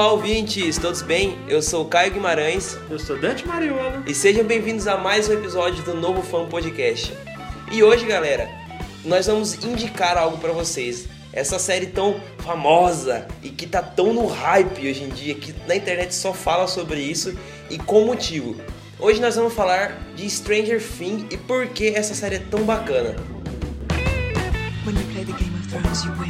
Olá, ouvintes, todos bem? Eu sou o Caio Guimarães. Eu sou Dante Mariolo. E sejam bem-vindos a mais um episódio do Novo Fã Podcast. E hoje, galera, nós vamos indicar algo para vocês. Essa série tão famosa e que tá tão no hype hoje em dia, que na internet só fala sobre isso e com motivo. Hoje nós vamos falar de Stranger Things e por que essa série é tão bacana. When you play the Game of Thrones, you win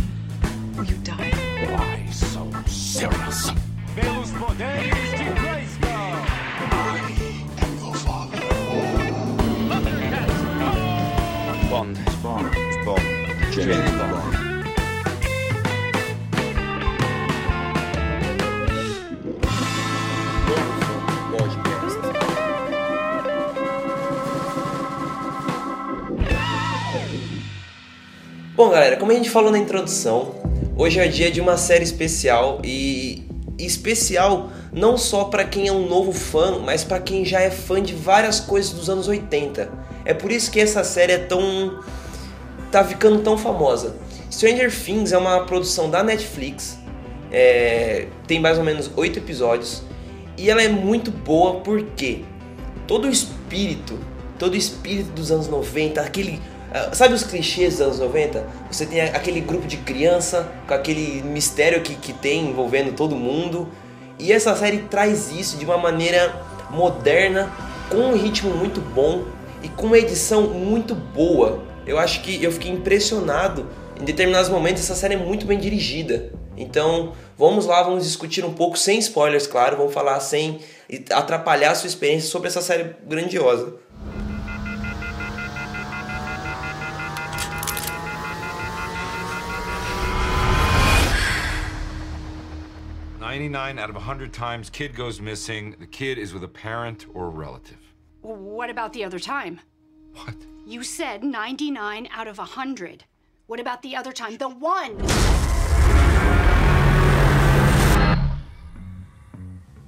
serious? Pelos poderes de Grayskull. I am your father. Bond. Bond. Bond. James Bond. Bom, galera, como a gente falou na introdução, hoje é dia de uma série especial e especial não só para quem é um novo fã, mas para quem já é fã de várias coisas dos anos 80. É por isso que essa série é tão tá ficando tão famosa. Stranger Things é uma produção da Netflix, é... tem mais ou menos oito episódios e ela é muito boa porque todo o espírito, todo o espírito dos anos 90, aquele sabe os clichês dos anos 90? Você tem aquele grupo de criança com aquele mistério que, que tem envolvendo todo mundo. E essa série traz isso de uma maneira moderna, com um ritmo muito bom e com uma edição muito boa. Eu acho que eu fiquei impressionado. Em determinados momentos, essa série é muito bem dirigida. Então, vamos lá, vamos discutir um pouco, sem spoilers, claro, vamos falar sem atrapalhar a sua experiência sobre essa série grandiosa. 99 out of 100 times, kid goes missing. The kid is with a parent or a relative. What about the other time? What? You said 99 out of 100. What about the other time? The one!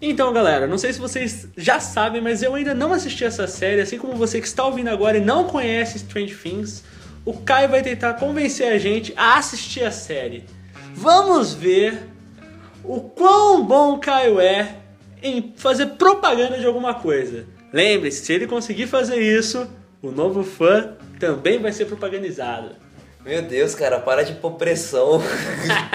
Então, galera, não sei se vocês já sabem, mas eu ainda não assisti essa série, assim como você que está ouvindo agora e não conhece Strange Things. O Caio vai tentar convencer a gente a assistir a série. Vamos ver o quão bom o Caio é em fazer propaganda de alguma coisa. Lembre-se, se ele conseguir fazer isso, o novo fã também vai ser propagandizado. Meu Deus, cara, para de pôr pressão.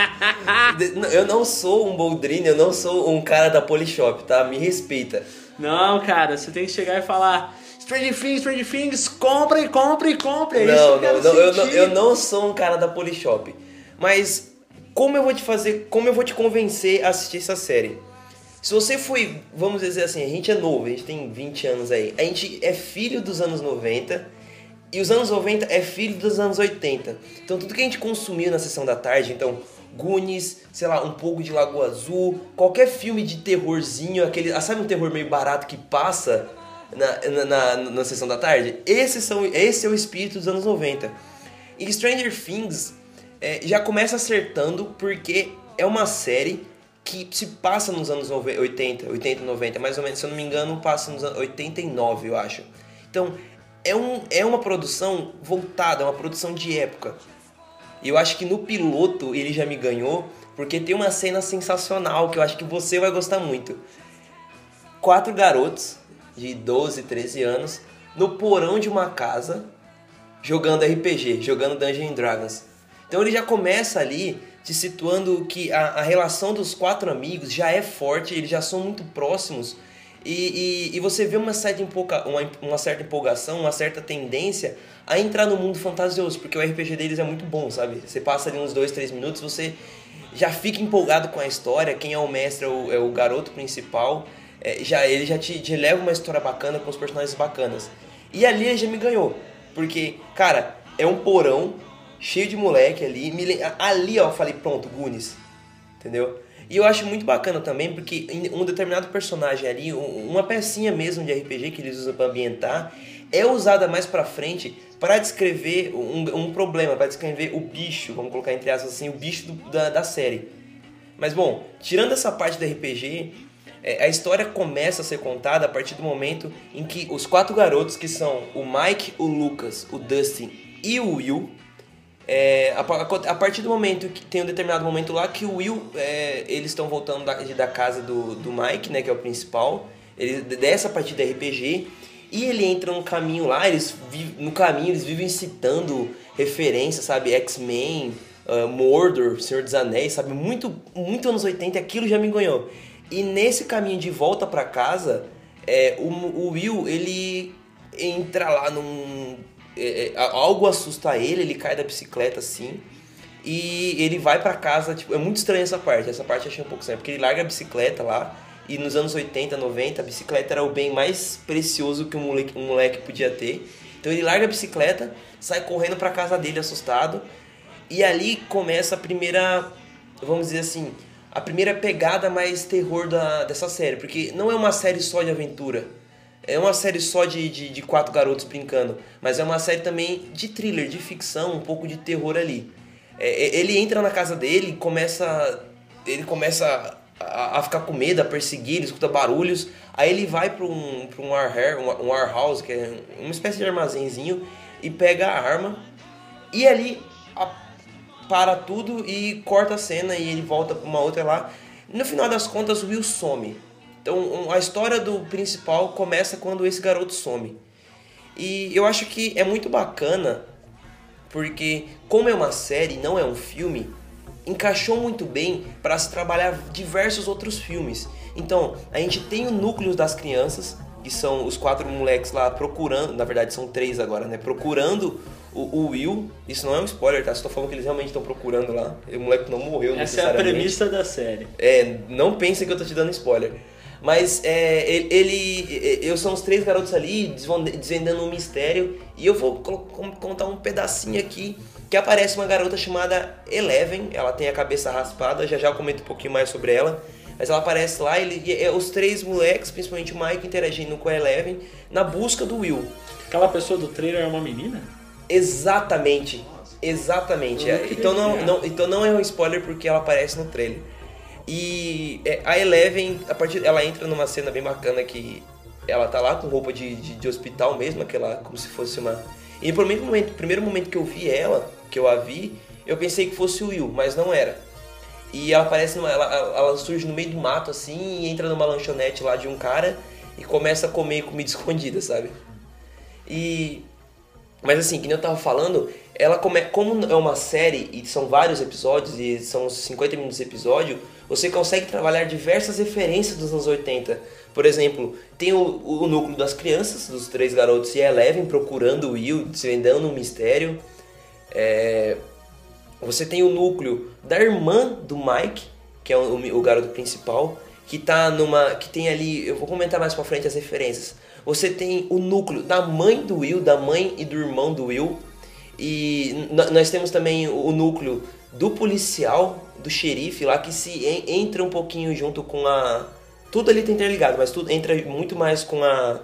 eu não sou um Boldrini, eu não sou um cara da Polishop, tá? Me respeita. Não, cara, você tem que chegar e falar. Strange Things, Strange Things, compre, compre, compre. É não, isso que eu, não, não, eu, não, eu não sou um cara da Polishop. Mas como eu vou te fazer, como eu vou te convencer a assistir essa série? Se você foi, vamos dizer assim, a gente é novo, a gente tem 20 anos aí, a gente é filho dos anos 90 e os anos 90 é filho dos anos 80. Então tudo que a gente consumiu na sessão da tarde, então Goonies, sei lá, um pouco de Lagoa Azul, qualquer filme de terrorzinho, aquele, ah, sabe um terror meio barato que passa na, na, na, na sessão da tarde? Esses são, esse é o espírito dos anos 90. E Stranger Things é, já começa acertando porque é uma série que se passa nos anos 80, 80, 90, mais ou menos, se eu não me engano, passa nos anos 89, eu acho. Então, é, um, é uma produção voltada, é uma produção de época. E eu acho que no piloto ele já me ganhou, porque tem uma cena sensacional que eu acho que você vai gostar muito. Quatro garotos de 12, 13 anos no porão de uma casa jogando RPG, jogando Dungeons Dragons. Então ele já começa ali te situando que a, a relação dos quatro amigos já é forte, eles já são muito próximos. E, e, e você vê uma certa, empolga, uma, uma certa empolgação, uma certa tendência a entrar no mundo fantasioso, porque o RPG deles é muito bom, sabe? Você passa ali uns dois, três minutos, você já fica empolgado com a história, quem é o mestre é o, é o garoto principal, é, já ele já te, te leva uma história bacana com os personagens bacanas. E ali ele já me ganhou, porque, cara, é um porão cheio de moleque ali. Me, ali, ó, eu falei, pronto, Gunis. Entendeu? E eu acho muito bacana também, porque um determinado personagem ali, uma pecinha mesmo de RPG que eles usam para ambientar, é usada mais pra frente para descrever um, um problema, para descrever o bicho, vamos colocar entre aspas assim, o bicho do, da, da série. Mas bom, tirando essa parte do RPG, é, a história começa a ser contada a partir do momento em que os quatro garotos, que são o Mike, o Lucas, o Dustin e o Will, É, a, a, partir do momento que tem um determinado momento lá que o Will, é, eles estão voltando da, da casa do, do Mike, né, que é o principal, ele, dessa partida RPG, e ele entra no caminho lá, eles no caminho eles vivem citando referências, sabe, X-Men, uh, Mordor, Senhor dos Anéis, sabe, muito, muito anos 80, aquilo já me ganhou. E nesse caminho de volta para casa, é, o, o Will, ele entra lá num é, é algo assusta ele, ele cai da bicicleta assim. E ele vai para casa, tipo, é muito estranha essa parte. Essa parte eu achei um pouco estranha, porque ele larga a bicicleta lá. E nos anos 80, 90, a bicicleta era o bem mais precioso que um moleque, um moleque podia ter. Então ele larga a bicicleta, sai correndo para casa dele assustado. E ali começa a primeira, vamos dizer assim, a primeira pegada mais terror da, dessa série. Porque não é uma série só de aventura é uma série só de, de, de, quatro garotos brincando, mas é uma série também de thriller, de ficção, um pouco de terror ali. É, é ele entra na casa dele, começa, ele começa a, a, ficar com medo, a perseguir, ele escuta barulhos. Aí ele vai para um, pra um, warehouse, um warehouse, que é uma espécie de armazenzinho, e pega a arma. E ali a, para tudo e corta a cena e ele volta para uma outra lá. No final das contas, o Will some então a história do principal começa quando esse garoto some. E eu acho que é muito bacana, porque como é uma série, não é um filme, encaixou muito bem para se trabalhar diversos outros filmes. Então, a gente tem o núcleo das crianças, que são os quatro moleques lá procurando, na verdade são três agora, né? Procurando o, o Will. Isso não é um spoiler, tá? Só tô falando que eles realmente estão procurando lá. O moleque não morreu Essa é a premissa da série. É, não pense que eu tô te dando spoiler. Mas é, ele, ele, eu são os três garotos ali desvendando um mistério e eu vou contar um pedacinho aqui que aparece uma garota chamada Eleven. Ela tem a cabeça raspada, já já eu comento um pouquinho mais sobre ela. Mas ela aparece lá, ele, e é os três moleques, principalmente o Mike, interagindo com a Eleven na busca do Will. Aquela pessoa do trailer é uma menina? Exatamente. Exatamente. É, então, não, não, então não é um spoiler porque ela aparece no trailer. E é, a Eleven, a partir ela entra numa cena bem bacana que ela tá lá com roupa de, de, de hospital mesmo, aquela como se fosse uma. E no primeiro momento, primeiro momento que eu vi ela, que eu a vi, eu pensei que fosse o Will, mas não era. E ela aparece numa, ela, ela surge no meio do mato assim e entra numa lanchonete lá de um cara e começa a comer comida escondida, sabe? E mas assim, que nem eu tava falando, ela come, como é uma série e são vários episódios e são 50 minutos de episódio, você consegue trabalhar diversas referências dos anos 80. Por exemplo, tem o, o núcleo das crianças, dos três garotos e Eleven procurando o Will, desvendando um mistério. É, você tem o núcleo da irmã do Mike, que é o, o garoto principal, que tá numa. que tem ali. Eu vou comentar mais pra frente as referências. Você tem o núcleo da mãe do Will, da mãe e do irmão do Will. E nós temos também o núcleo do policial, do xerife lá, que se entra um pouquinho junto com a. Tudo ali tá interligado, mas tudo entra muito mais com a.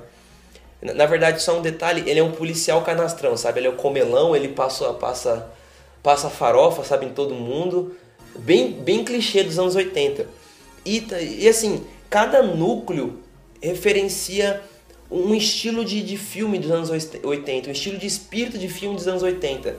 Na verdade, só um detalhe, ele é um policial canastrão, sabe? Ele é o comelão, ele passa, passa, passa farofa, sabe, em todo mundo. Bem, bem clichê dos anos 80. E, e assim, cada núcleo referencia um estilo de, de filme dos anos 80, um estilo de espírito de filme dos anos 80.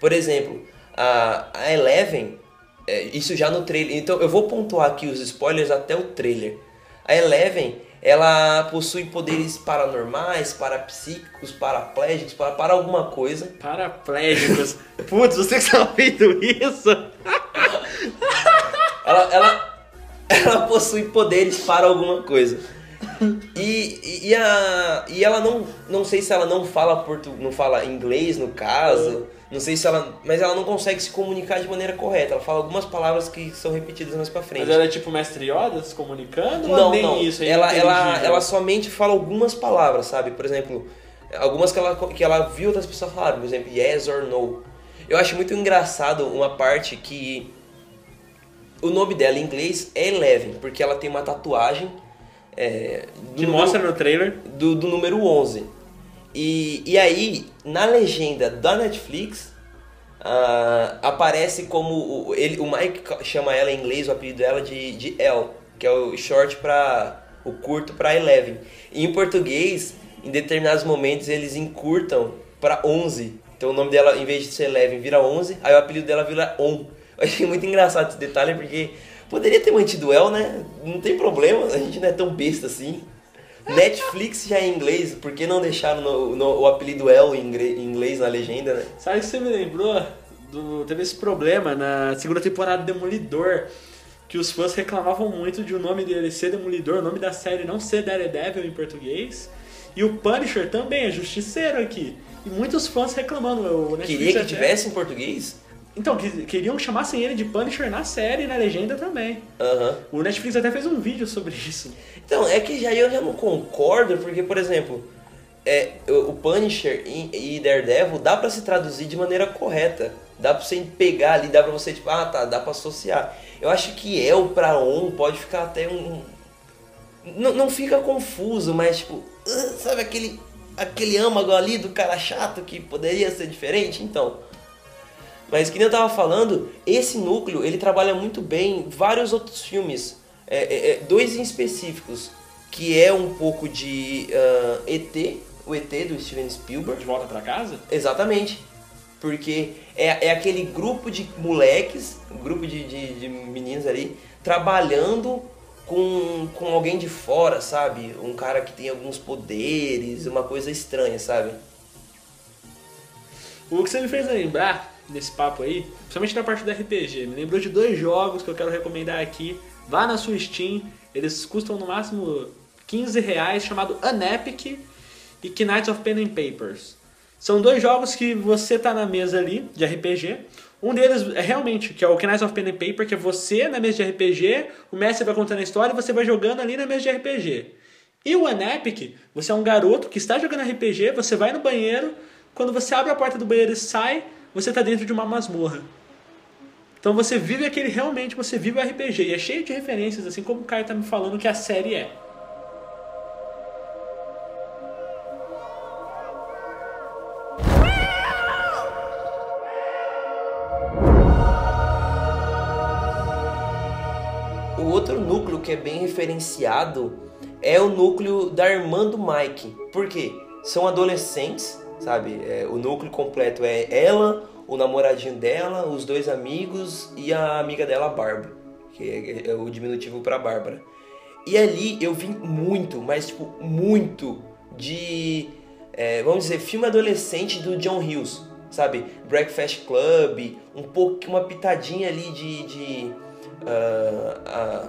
Por exemplo, a, a Eleven, é, isso já no trailer. Então eu vou pontuar aqui os spoilers até o trailer. A Eleven, ela possui poderes paranormais, parapsíquicos, paraplégicos, para, para alguma coisa. Paraplégicos? Putz, você que está ouvindo isso? ela, ela, ela possui poderes para alguma coisa. E, e, a, e ela não. Não sei se ela não fala portu, não fala inglês no caso. Não sei se ela. Mas ela não consegue se comunicar de maneira correta. Ela fala algumas palavras que são repetidas mais pra frente. Mas ela é tipo mestre Yoda se comunicando? Não, nem não. isso? É ela, ela, ela somente fala algumas palavras, sabe? Por exemplo, algumas que ela, que ela viu outras pessoas falarem. Por exemplo, yes or no. Eu acho muito engraçado uma parte que. O nome dela em inglês é Eleven, porque ela tem uma tatuagem. É, que número, mostra no trailer? Do, do número 11. E, e aí, na legenda da Netflix, uh, aparece como. O, ele, o Mike chama ela em inglês, o apelido dela de, de El, que é o short para. o curto para Eleven. E em português, em determinados momentos, eles encurtam para 11. Então o nome dela, em vez de ser Eleven, vira 11, aí o apelido dela vira On. Eu achei muito engraçado esse detalhe, porque poderia ter mantido El, né? Não tem problema, a gente não é tão besta assim. Netflix já é em inglês, por que não deixaram no, no- o apelido El em inglês na legenda, né? Sabe que você me lembrou? Do, teve esse problema na segunda temporada de Demolidor, que os fãs reclamavam muito de o nome dele ser Demolidor, o nome da série não ser Daredevil em português. E o Punisher também é justiceiro aqui. E muitos fãs reclamando. Queria que até- tivesse em português? Então, que- queriam que chamassem ele de Punisher na série na legenda também. Aham. O Netflix até fez um vídeo sobre isso. Então, é que já eu já não concordo, porque, por exemplo, é, o Punisher e, e Daredevil dá pra se traduzir de maneira correta. Dá pra você pegar ali, dá pra você, tipo, ah tá, dá pra associar. Eu acho que El pra On pode ficar até um. Não, não fica confuso, mas tipo, ah, sabe aquele, aquele âmago ali do cara chato que poderia ser diferente? Então. Mas que nem eu tava falando, esse núcleo ele trabalha muito bem vários outros filmes. É, é, é, dois em específicos, que é um pouco de ah, ET, o ET do Steven Spielberg. De volta pra casa? Exatamente. Porque é, é aquele grupo de moleques, um grupo de, de, de meninos ali, trabalhando com, com alguém de fora, sabe? Um cara que tem alguns poderes, uma coisa estranha, sabe? O que você me fez lembrar nesse papo aí, principalmente na parte do RPG, me lembrou de dois jogos que eu quero recomendar aqui. Vá na sua Steam, eles custam no máximo 15 reais, chamado Unepic e Knights of Pen and Papers. São dois jogos que você tá na mesa ali de RPG. Um deles é realmente, que é o Knights of Pen and Paper, que é você na mesa de RPG, o mestre vai contando a história e você vai jogando ali na mesa de RPG. E o Unepic, você é um garoto que está jogando RPG, você vai no banheiro, quando você abre a porta do banheiro e sai, você está dentro de uma masmorra. Então você vive aquele, realmente, você vive o RPG. E é cheio de referências, assim como o Caio tá me falando que a série é. O outro núcleo que é bem referenciado é o núcleo da irmã do Mike. Por quê? São adolescentes, sabe? É, o núcleo completo é ela, o namoradinho dela, os dois amigos e a amiga dela, a Bárbara, que é, é o diminutivo para Bárbara. E ali eu vi muito, mas tipo, muito de, é, vamos dizer, filme adolescente do John Hughes, sabe? Breakfast Club, um pouco, uma pitadinha ali de, de ah,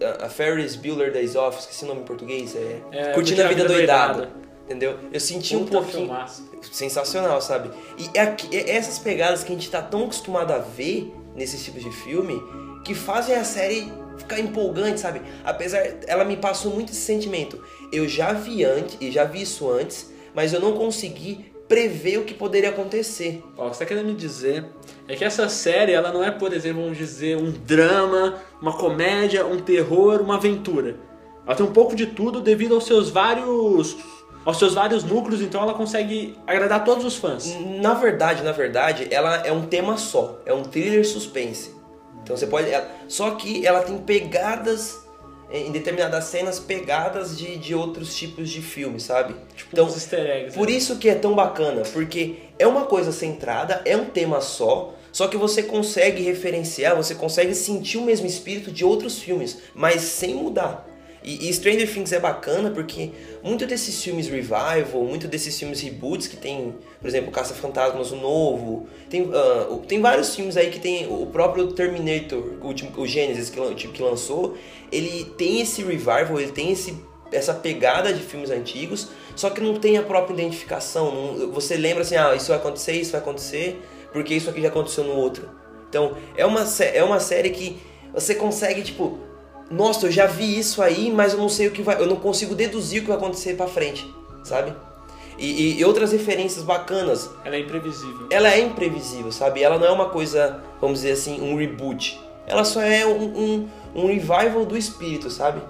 a, a Ferris Bueller Days Off, esqueci o nome em português, é, É, Curtindo a Vida Doidado. Doidado. Entendeu? Eu senti um Puta pouquinho filmaço. sensacional, sabe? E é aqui- é essas pegadas que a gente tá tão acostumado a ver nesses tipos de filme que fazem a série ficar empolgante, sabe? Apesar, ela me passou muito esse sentimento. Eu já vi antes, e já vi isso antes, mas eu não consegui prever o que poderia acontecer. Ó, o que você tá querendo me dizer é que essa série, ela não é, por exemplo, vamos dizer, um drama, uma comédia, um terror, uma aventura. Ela tem um pouco de tudo devido aos seus vários aos seus vários núcleos, então ela consegue agradar todos os fãs. Na verdade, na verdade, ela é um tema só, é um thriller suspense. Então você pode. ela- só que ela tem pegadas em determinadas cenas, pegadas de, de outros tipos de filmes, sabe? Então, os easter eggs. Por né? isso que é tão bacana, porque é uma coisa centrada, é um tema só, só que você consegue referenciar, você consegue sentir o mesmo espírito de outros filmes, mas sem mudar. E, e Stranger Things é bacana porque muito desses filmes revival, muito desses filmes reboots que tem, por exemplo, Caça-Fantasmas, o novo, tem, o- tem vários filmes aí que tem o próprio Terminator, o, o Genesis que, tipo, que lançou, ele tem esse revival, ele tem esse essa pegada de filmes antigos, só que não tem a própria identificação. não- você lembra assim, ah, isso vai acontecer, isso vai acontecer, porque isso aqui já aconteceu no outro. Então, é uma, é uma série que você consegue, tipo, nossa, eu já vi isso aí, mas eu não sei o que vai. Eu não consigo deduzir o que vai acontecer pra frente, sabe? E, e- outras referências bacanas. Ela é imprevisível. Ela é imprevisível, sabe? Ela não é uma coisa, vamos dizer assim, um reboot. Ela só é um, um, um revival do espírito, sabe?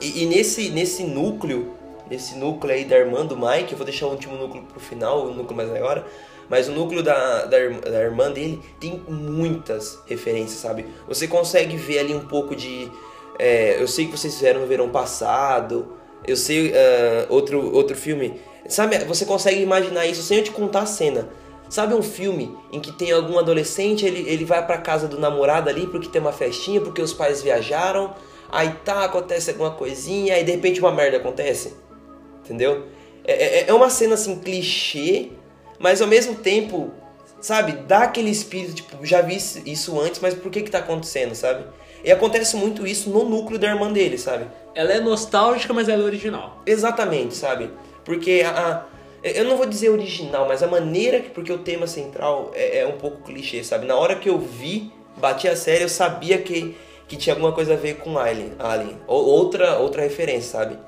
E, e nesse, nesse núcleo, nesse núcleo aí da irmã do Mike, eu vou deixar o último núcleo pro final, o núcleo mais agora, mas o núcleo da, da, da irmã dele tem muitas referências, sabe? Você consegue ver ali um pouco de. é, eu sei que vocês fizeram no verão passado, Eu sei ah, outro, outro filme. Sabe, você consegue imaginar isso sem eu te contar a cena. Sabe um filme em que tem algum adolescente, ele, ele vai pra casa do namorado ali porque tem uma festinha, porque os pais viajaram, aí tá, acontece alguma coisinha, aí de repente uma merda acontece? Entendeu? É, é, é uma cena assim, clichê, mas ao mesmo tempo, sabe, dá aquele espírito, tipo, já vi isso antes, mas por que que tá acontecendo, sabe? E acontece muito isso no núcleo da irmã dele, sabe? Ela é nostálgica, mas ela é original. Exatamente, sabe? Porque a, a- eu não vou dizer original, mas a maneira que porque o tema central é, é um pouco clichê, sabe? Na hora que eu vi, bati a série, eu sabia que, que tinha alguma coisa a ver com Alien, Alien. Ou, outra outra referência, sabe?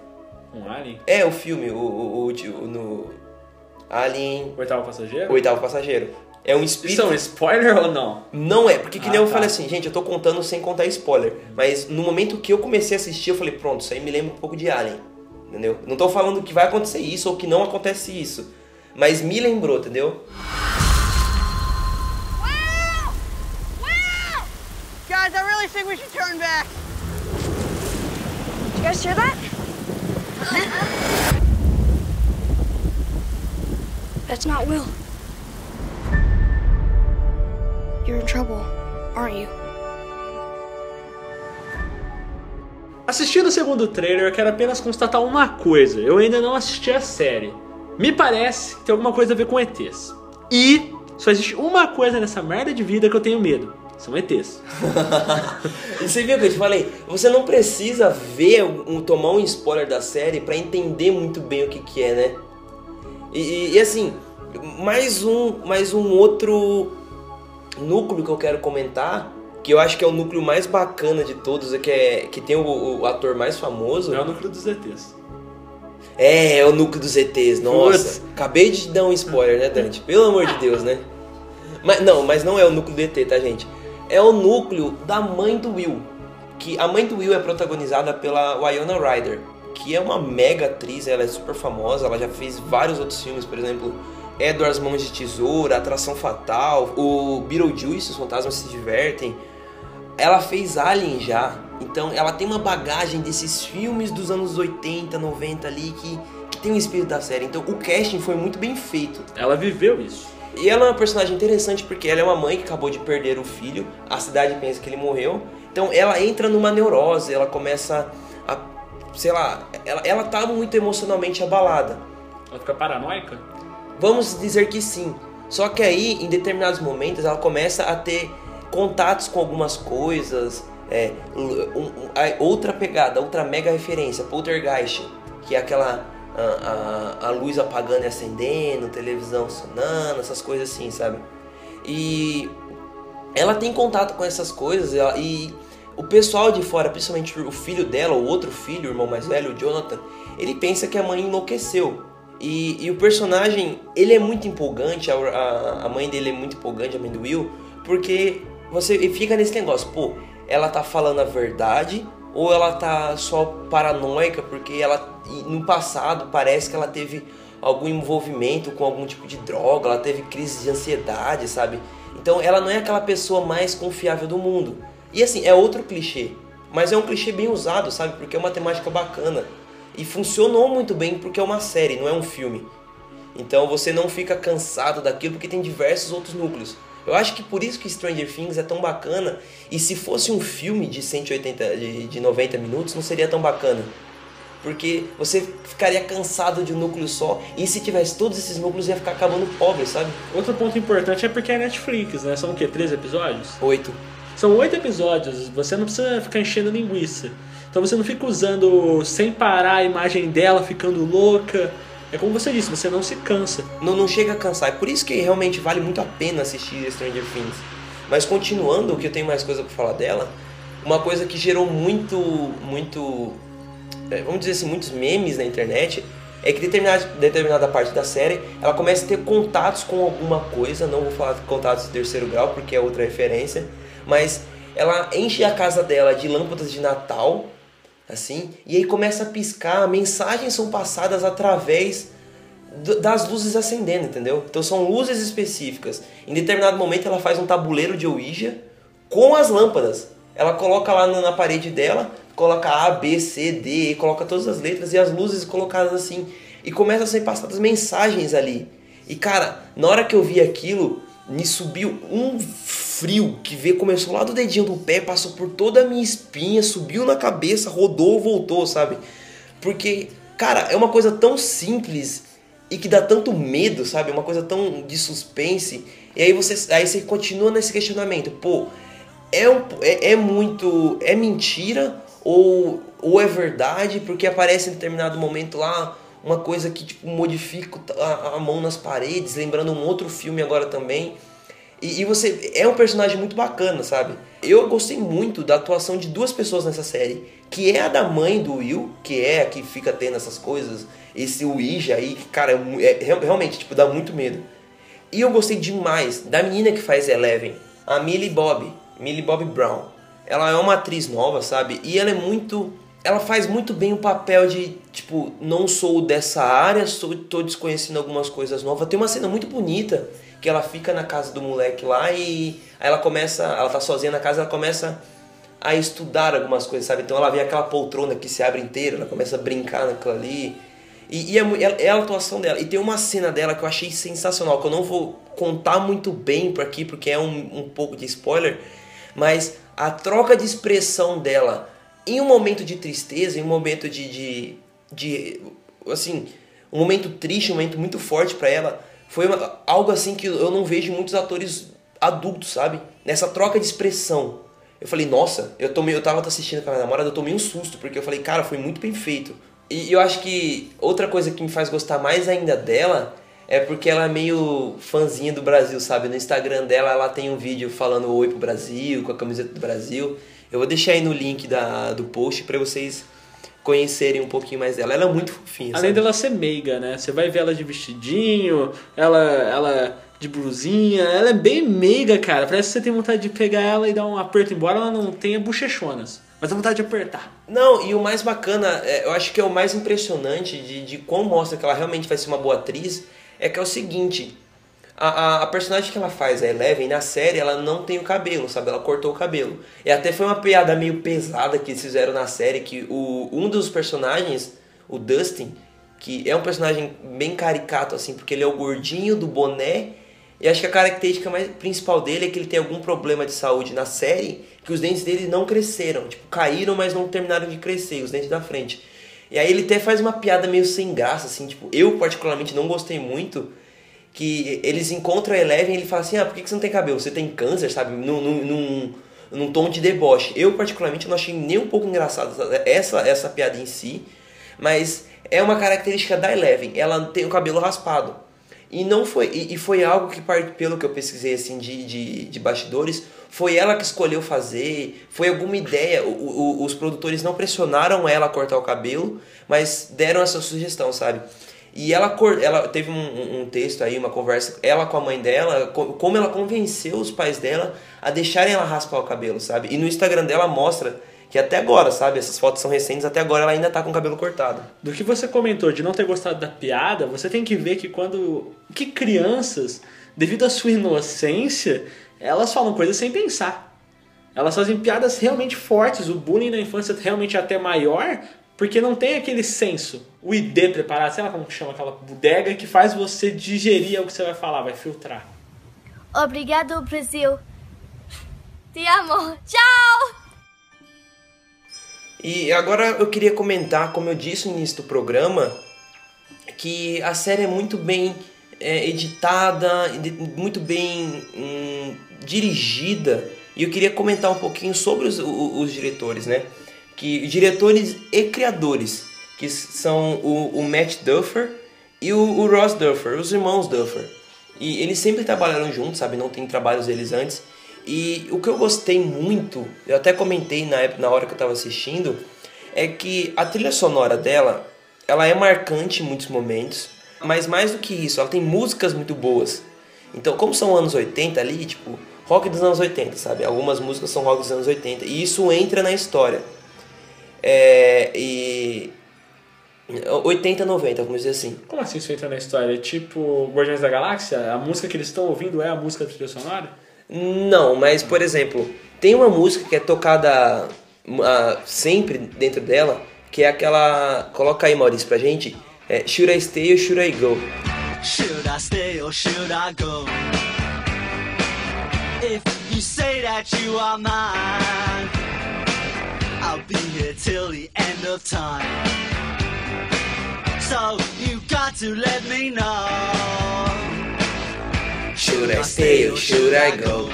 Um Alien. É o filme, o, o, o, o- no Alien, Oitavo passageiro? oitavo passageiro. É um Isso espírito é um spoiler ou não? Não é, porque que nem Ah, eu tá. falei assim, gente, eu tô contando sem contar spoiler. Mas no momento que eu comecei a assistir, eu falei, pronto, isso aí me lembra um pouco de Alien. Entendeu? Não tô falando que vai acontecer isso ou que não acontece isso. Mas me lembrou, entendeu? Guys, I really think we should turn back. You guys hear that? That's not Will. You're in trouble, aren't you? Assistindo o segundo trailer, eu quero apenas constatar uma coisa. Eu ainda não assisti a série. Me parece que tem alguma coisa a ver com ETs. E só existe uma coisa nessa merda de vida que eu tenho medo. São ETs. E você viu que eu te falei? Você não precisa ver, um, tomar um spoiler da série pra entender muito bem o que, que é, né? E, e- assim, mais um, mais um outro núcleo que eu quero comentar, que eu acho que é o núcleo mais bacana de todos, é que, é, que tem o, o ator mais famoso. É o núcleo dos ETs. É, é o núcleo dos ETs, nossa. Putz. Acabei de dar um spoiler, né, Dante? Pelo amor de Deus, né? Mas não, mas não é o núcleo do ET, tá, gente? É o núcleo da mãe do Will. Que a mãe do Will é protagonizada pela Winona Ryder, que é uma mega atriz, ela é super famosa, ela já fez vários outros filmes, por exemplo, Edward Mãos de Tesoura, Atração Fatal, o Beetlejuice, Os Fantasmas Se Divertem. Ela fez Alien já, então ela tem uma bagagem desses filmes dos anos 80, 90 ali que, que tem o espírito da série. Então o casting foi muito bem feito. Ela viveu isso. E ela é uma personagem interessante porque ela é uma mãe que acabou de perder o filho, a cidade pensa que ele morreu. Então ela entra numa neurose, ela começa a. sei lá, ela, ela tá muito emocionalmente abalada. Ela fica paranoica? Vamos dizer que sim. Só que aí, em determinados momentos, ela começa a ter contatos com algumas coisas. É, um- um- outra pegada, outra mega referência, Poltergeist, que é aquela a, a- a luz apagando e acendendo, televisão sonando, essas coisas assim, sabe? E ela tem contato com essas coisas ela- e o pessoal de fora, principalmente o filho dela, o outro filho, o irmão mais velho, o Jonathan, ele pensa que a mãe enlouqueceu. E, e o personagem, ele é muito empolgante, a, a, a mãe dele é muito empolgante, a mãe do Will, porque você fica nesse negócio, pô, ela tá falando a verdade ou ela tá só paranoica porque ela no passado parece que ela teve algum envolvimento com algum tipo de droga, ela teve crise de ansiedade, sabe? Então ela não é aquela pessoa mais confiável do mundo. E assim, é outro clichê, mas é um clichê bem usado, sabe? Porque é uma temática bacana e funcionou muito bem porque é uma série, não é um filme. Então você não fica cansado daquilo porque tem diversos outros núcleos. Eu acho que por isso que Stranger Things é tão bacana. E se fosse um filme de 180, de, de 90 minutos, não seria tão bacana. Porque você ficaria cansado de um núcleo só. E se tivesse todos esses núcleos, ia ficar acabando pobre, sabe? Outro ponto importante é porque é Netflix, né? São o quê? Três episódios? Oito. São oito episódios, você não precisa ficar enchendo linguiça. Então você não fica usando sem parar a imagem dela ficando louca. É como você disse, você não se cansa. Não, não chega a cansar. É por isso que realmente vale muito a pena assistir Stranger Things. Mas continuando, que eu tenho mais coisa pra falar dela, uma coisa que gerou muito, muito, é, vamos dizer assim, muitos memes na internet, é que determinada, determinada parte da série, ela começa a ter contatos com alguma coisa, não vou falar de contatos de terceiro grau, porque é outra referência, mas ela enche a casa dela de lâmpadas de Natal, assim, e aí começa a piscar, mensagens são passadas através das luzes acendendo, entendeu? Então são luzes específicas. Em determinado momento ela faz um tabuleiro de Ouija com as lâmpadas. Ela coloca lá na parede dela, coloca A, B, C, D, e coloca todas as letras e as luzes colocadas assim. E começa a ser passadas mensagens ali. E cara, na hora que eu vi aquilo, me subiu um frio que veio, começou lá do dedinho do pé, passou por toda a minha espinha, subiu na cabeça, rodou, voltou, sabe? Porque, cara, é uma coisa tão simples e que dá tanto medo, sabe? Uma coisa tão de suspense. E aí você, aí você continua nesse questionamento, pô, é, um, é, é muito. É mentira ou, ou é verdade? Porque aparece em determinado momento lá uma coisa que tipo, modifica a, a mão nas paredes, lembrando um outro filme agora também. E, e, você é um personagem muito bacana, sabe? Eu gostei muito da atuação de duas pessoas nessa série, que é a da mãe do Will, que é a que fica tendo essas coisas, esse Ouija aí, que, cara, é, é, realmente, tipo, dá muito medo. E eu gostei demais da menina que faz Eleven, a Millie Bob, Millie Bob Brown. Ela é uma atriz nova, sabe? E ela é muito ela faz muito bem o papel de, tipo, não sou dessa área, sou, tô desconhecendo algumas coisas novas. Tem uma cena muito bonita que ela fica na casa do moleque lá e ela começa, ela tá sozinha na casa, ela começa a estudar algumas coisas, sabe? Então ela vê aquela poltrona que se abre inteira, ela começa a brincar naquilo ali. E, e é, é, é, a atuação dela. E tem uma cena dela que eu achei sensacional, que eu não vou contar muito bem por aqui, porque é um, um pouco de spoiler, mas a troca de expressão dela em um momento de tristeza, em um momento de, de, de assim, um momento triste, um momento muito forte para ela, foi uma, algo assim que eu não vejo muitos atores adultos, sabe? Nessa troca de expressão. Eu falei, nossa, eu tomei, eu tava assistindo com a minha namorada, eu tomei um susto, porque eu falei, cara, foi muito bem feito. E eu acho que outra coisa que me faz gostar mais ainda dela é porque ela é meio fãzinha do Brasil, sabe? No Instagram dela ela tem um vídeo falando oi pro Brasil, com a camiseta do Brasil. Eu vou deixar aí no link da, do post para vocês conhecerem um pouquinho mais dela. Ela é muito fofinha. Além sabe? dela ser meiga, né? Você vai ver ela de vestidinho, ela, ela de blusinha, ela é bem meiga, cara. Parece que você tem vontade de pegar ela e dar um aperto, embora ela não tenha bochechonas. Mas dá vontade de apertar. Não, e o mais bacana, é, eu acho que é o mais impressionante de, de como mostra que ela realmente vai ser uma boa atriz, é que é o seguinte, a, a, a, personagem que ela faz, a Eleven, na série, ela não tem o cabelo, sabe? Ela cortou o cabelo. E até foi uma piada meio pesada que eles fizeram na série, que o, um dos personagens, o Dustin, que é um personagem bem caricato, assim, porque ele é o gordinho do boné, e acho que a característica mais principal dele é que ele tem algum problema de saúde na série, que os dentes dele não cresceram, tipo, caíram, mas não terminaram de crescer, os dentes da frente. E aí ele até faz uma piada meio sem graça, assim, tipo, eu particularmente não gostei muito, que eles encontram a Eleven e ele fala assim, ah, por que você não tem cabelo? Você tem câncer, sabe? Num, num, num, num tom de deboche. Eu, particularmente, não achei nem um pouco engraçado essa, essa piada em si, mas é uma característica da Eleven. Ela tem o cabelo raspado. E não foi e, e foi algo que, pelo que eu pesquisei assim de, de, de, bastidores, foi ela que escolheu fazer, foi alguma ideia. O, o, os produtores não pressionaram ela a cortar o cabelo, mas deram essa sugestão, sabe? E ela, ela teve um, um, texto aí, uma conversa, ela com a mãe dela, como ela convenceu os pais dela a deixarem ela raspar o cabelo, sabe? E no Instagram dela mostra que até agora, sabe? Essas fotos são recentes, até agora ela ainda tá com o cabelo cortado. Do que você comentou de não ter gostado da piada, você tem que ver que quando. que crianças, devido à sua inocência, elas falam coisas sem pensar. Elas fazem piadas realmente fortes, o bullying na infância é realmente até maior, porque não tem aquele senso, o ID preparado, sei lá como chama aquela bodega que faz você digerir o que você vai falar, vai filtrar. Obrigado, Brasil. Te amo. Tchau! E agora eu queria comentar, como eu disse no início do programa, que a série é muito bem é, editada, muito bem hum, dirigida. E eu queria comentar um pouquinho sobre os, os, os diretores, né? Que diretores e criadores, que são o, o Matt Duffer e o, o, Ross Duffer, os irmãos Duffer. E eles sempre trabalharam juntos, sabe? Não tem trabalhos deles antes. E o que eu gostei muito, eu até comentei na, época, na hora que eu estava assistindo, é que a trilha sonora dela, ela é marcante em muitos momentos, mas mais do que isso, ela tem músicas muito boas. Então, como são anos 80 ali, tipo, rock dos anos 80, sabe? Algumas músicas são rock dos anos 80 e isso entra na história. É, e 80, 90, vamos dizer assim. Como assim isso entra na história? Tipo Guardiões da Galáxia? A música que eles estão ouvindo é a música da trilha sonora? Não, mas por exemplo, tem uma música que é tocada ah, sempre dentro dela, que é aquela. Coloca aí, Maurício, pra gente. É, should I stay or should I go? Should I stay or should I go? If you say that you are mine, I'll be here till the end of time. So you got to let me know. Should I stay or should I go?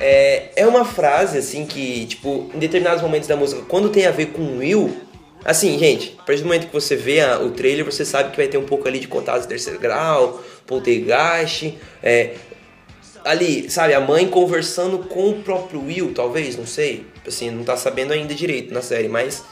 É, é uma frase assim que, tipo, em determinados momentos da música, quando tem a ver com Will, assim, gente, a partir do momento que você vê a- o trailer, você sabe que vai ter um pouco ali de contatos de terceiro grau, poltergeist, é, ali, sabe, a mãe conversando com o próprio Will, talvez, não sei, assim, não tá sabendo ainda direito na série, mas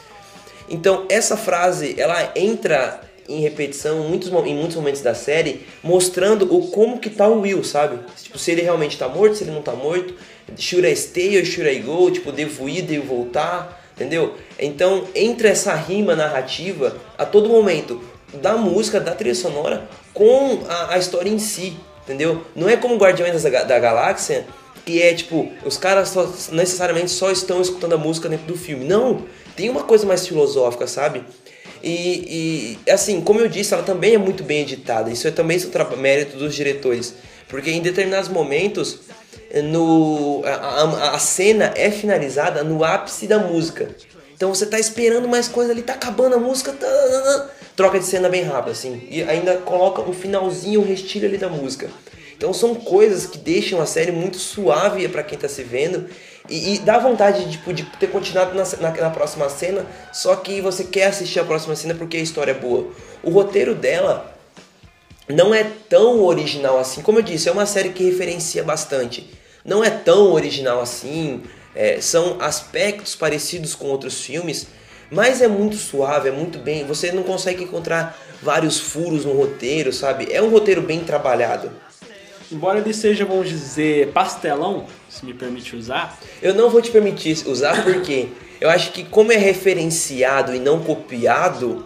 então essa frase ela entra em repetição em muitos, em muitos momentos da série, mostrando o como que tá o Will, sabe? Tipo, se ele realmente tá morto, se ele não tá morto, should I stay or should I go? Tipo, devo ir, devo voltar, entendeu? Então, entre essa rima narrativa, a todo momento, da música, da trilha sonora, com a, a história em si, entendeu? Não é como Guardiões da, da Galáxia, que é tipo, os caras só, necessariamente só estão escutando a música dentro do filme. Não, tem uma coisa mais filosófica, sabe? E, e, assim, como eu disse, ela também é muito bem editada. Isso é também o mérito dos diretores. Porque em determinados momentos, no, a, a- a cena é finalizada no ápice da música. Então você tá esperando mais coisa ali, tá acabando a música, tá, tá, tá, troca de cena bem rápido, assim. E ainda coloca um finalzinho, um restilho ali da música. Então são coisas que deixam a série muito suave pra quem tá se vendo. E, e dá vontade tipo, de ter continuado na, na, na próxima cena, só que você quer assistir a próxima cena porque a história é boa. O roteiro dela não é tão original assim. Como eu disse, é uma série que referencia bastante. Não é tão original assim. é, são aspectos parecidos com outros filmes, mas é muito suave, é muito bem. Você não consegue encontrar vários furos no roteiro, sabe? É um roteiro bem trabalhado. Embora ele seja, vamos dizer, pastelão, se me permite usar, Eu não vou te permitir usar porque eu acho que como é referenciado e não copiado,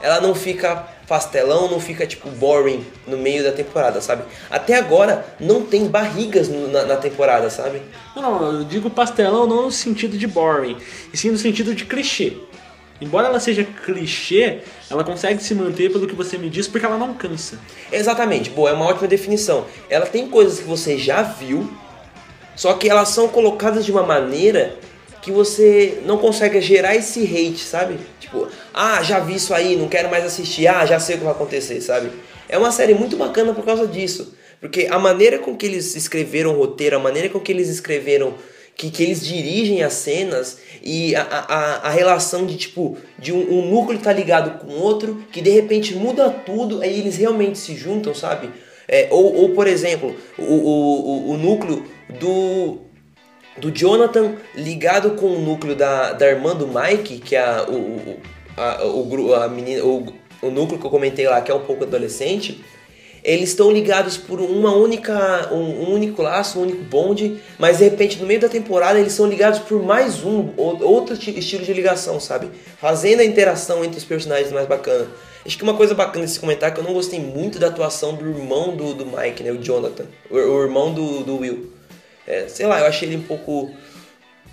ela não fica pastelão, não fica tipo boring no meio da temporada, sabe? Até agora não tem barrigas no- na, na temporada, sabe? Não, não, eu digo pastelão não no sentido de boring, e sim no sentido de clichê. Embora ela seja clichê, ela consegue se manter pelo que você me diz porque ela não cansa. Exatamente, boa, é uma ótima definição. Ela tem coisas que você já viu, só que elas são colocadas de uma maneira que você não consegue gerar esse hate, sabe? Tipo, ah, já vi isso aí, não quero mais assistir, ah, já sei o que vai acontecer, sabe? É uma série muito bacana por causa disso. Porque a maneira com que eles escreveram o roteiro, a maneira com que eles escreveram, que, que eles dirigem as cenas e a, a, a relação de tipo, de um, um núcleo tá ligado com outro, que de repente muda tudo, aí eles realmente se juntam, sabe? É, ou, ou, por exemplo, o, o, o, núcleo do, do Jonathan ligado com o núcleo da, da irmã do Mike, que é a, o, a, o, a menina, o, o núcleo que eu comentei lá, que é um pouco adolescente, eles estão ligados por uma única, um, um único laço, um único bonde, mas de repente no meio da temporada eles são ligados por mais um, ou- outro ti- estilo de ligação, sabe? Fazendo a interação entre os personagens mais bacana. Acho que uma coisa bacana desse comentário é que eu não gostei muito da atuação do irmão do, do Mike, né? O Jonathan, o, o irmão do, do Will. É, sei lá, eu achei ele um pouco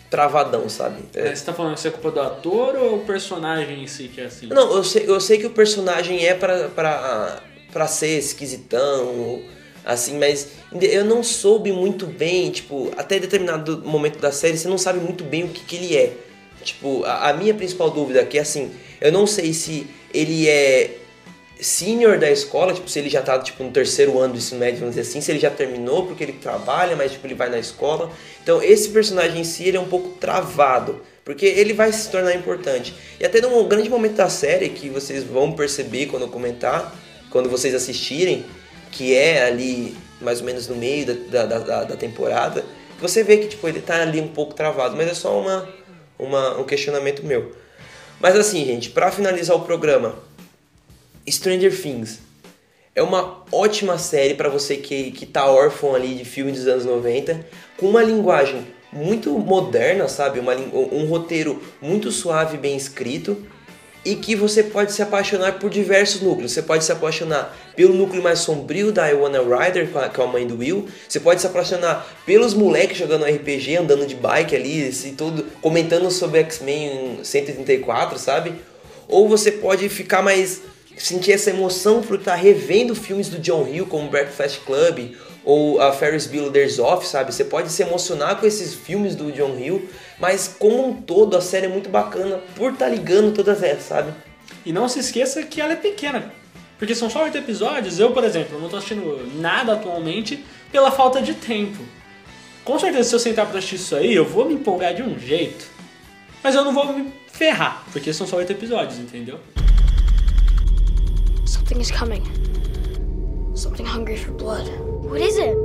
travadão, sabe? É. Você tá falando que isso é culpa do ator ou o personagem em si que é assim? Não, eu sei, eu sei que o personagem é pra, pra, pra ser esquisitão, assim, mas eu não soube muito bem, tipo, até determinado momento da série você não sabe muito bem o que, que ele é. Tipo, a, a minha principal dúvida aqui é assim, eu não sei se ele é senior da escola, tipo, se ele já tá tipo, no terceiro ano do ensino médio, vamos dizer assim, se ele já terminou porque ele trabalha, mas tipo, ele vai na escola. Então esse personagem em si ele é um pouco travado, porque ele vai se tornar importante. E até num grande momento da série que vocês vão perceber quando eu comentar, quando vocês assistirem, que é ali mais ou menos no meio da, da, da, da temporada, você vê que tipo, ele tá ali um pouco travado, mas é só uma, uma, um questionamento meu. Mas assim, gente, para finalizar o programa, Stranger Things é uma ótima série para você que, que tá órfão ali de filme dos anos 90, com uma linguagem muito moderna, sabe? Uma, um roteiro muito suave bem escrito. E que você pode se apaixonar por diversos núcleos. Você pode se apaixonar pelo núcleo mais sombrio da Iwana Ryder, que é a mãe do Will. Você pode se apaixonar pelos moleques jogando RPG, andando de bike ali, e tudo, comentando sobre X-Men 134, sabe? Ou você pode ficar mais sentir essa emoção por estar revendo filmes do John Hill, como Breakfast Club ou a Ferris Bueller's Off, sabe? Você pode se emocionar com esses filmes do John Hill, mas como um todo a série é muito bacana por estar ligando todas essas, sabe? E não se esqueça que ela é pequena. Porque são só oito episódios. Eu, por exemplo, não tô assistindo nada atualmente pela falta de tempo. Com certeza, se eu sentar pra assistir isso aí, eu vou me empolgar de um jeito. Mas eu não vou me ferrar, porque são só oito episódios, entendeu? Something is coming. Something hungry for blood. What is it?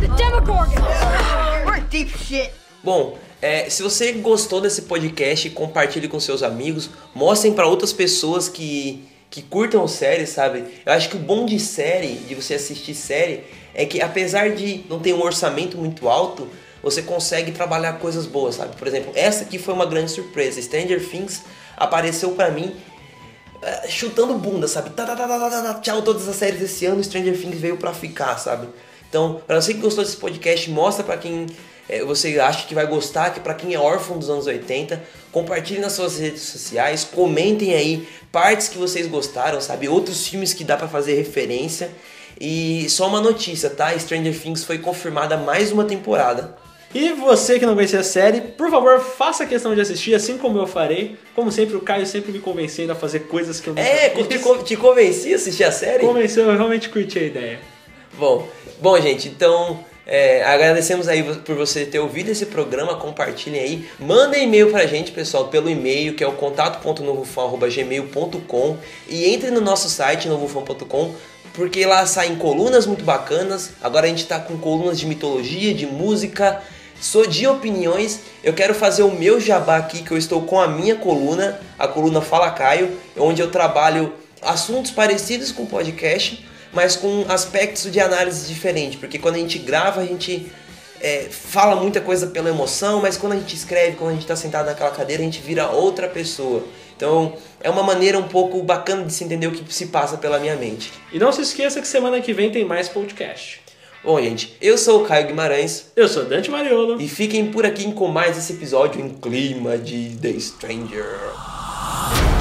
The Demogorgon! We're deep shit. Bom, é, se você gostou desse podcast, compartilhe com seus amigos, mostrem para outras pessoas que, que curtam séries, sabe? Eu acho que o bom de série, de você assistir série, é que apesar de não ter um orçamento muito alto, você consegue trabalhar coisas boas, sabe? Por exemplo, essa aqui foi uma grande surpresa. Stranger Things apareceu para mim é, chutando bunda, sabe? Tá, tá, tá, tá, tá, tá, tchau, todas as séries desse ano, Stranger Things veio pra ficar, sabe? Então, pra você que gostou desse podcast, mostra pra quem você acha que vai gostar, que pra quem é órfão dos anos 80, compartilhe nas suas redes sociais, comentem aí partes que vocês gostaram, sabe? Outros filmes que dá pra fazer referência. E só uma notícia, tá? Stranger Things foi confirmada mais uma temporada. E você que não conhecia a série, por favor, faça questão de assistir, assim como eu farei. Como sempre, o Caio sempre me convencendo a fazer coisas que eu nunca É, te, con- te convenci a assistir a série? Convenceu, eu realmente curti a ideia. Bom, bom gente, então é, agradecemos aí por você ter ouvido esse programa, compartilhem aí, mandem e-mail pra gente, pessoal, pelo e-mail que é o contato.novofão.gmail.com e entre no nosso site novofão.com porque lá saem colunas muito bacanas. Agora a gente tá com colunas de mitologia, de música, sou de opiniões. Eu quero fazer o meu jabá aqui, que eu estou com a minha coluna, a coluna Fala Caio, onde eu trabalho assuntos parecidos com podcast, mas com aspectos de análise diferente, porque quando a gente grava, a gente é, fala muita coisa pela emoção, mas quando a gente escreve, quando a gente está sentado naquela cadeira, a gente vira outra pessoa. Então é uma maneira um pouco bacana de se entender o que se passa pela minha mente. E não se esqueça que semana que vem tem mais podcast. Bom, gente, eu sou o Caio Guimarães Eu sou Dante Mariolo. e fiquem por aqui com mais esse episódio em clima de The Stranger.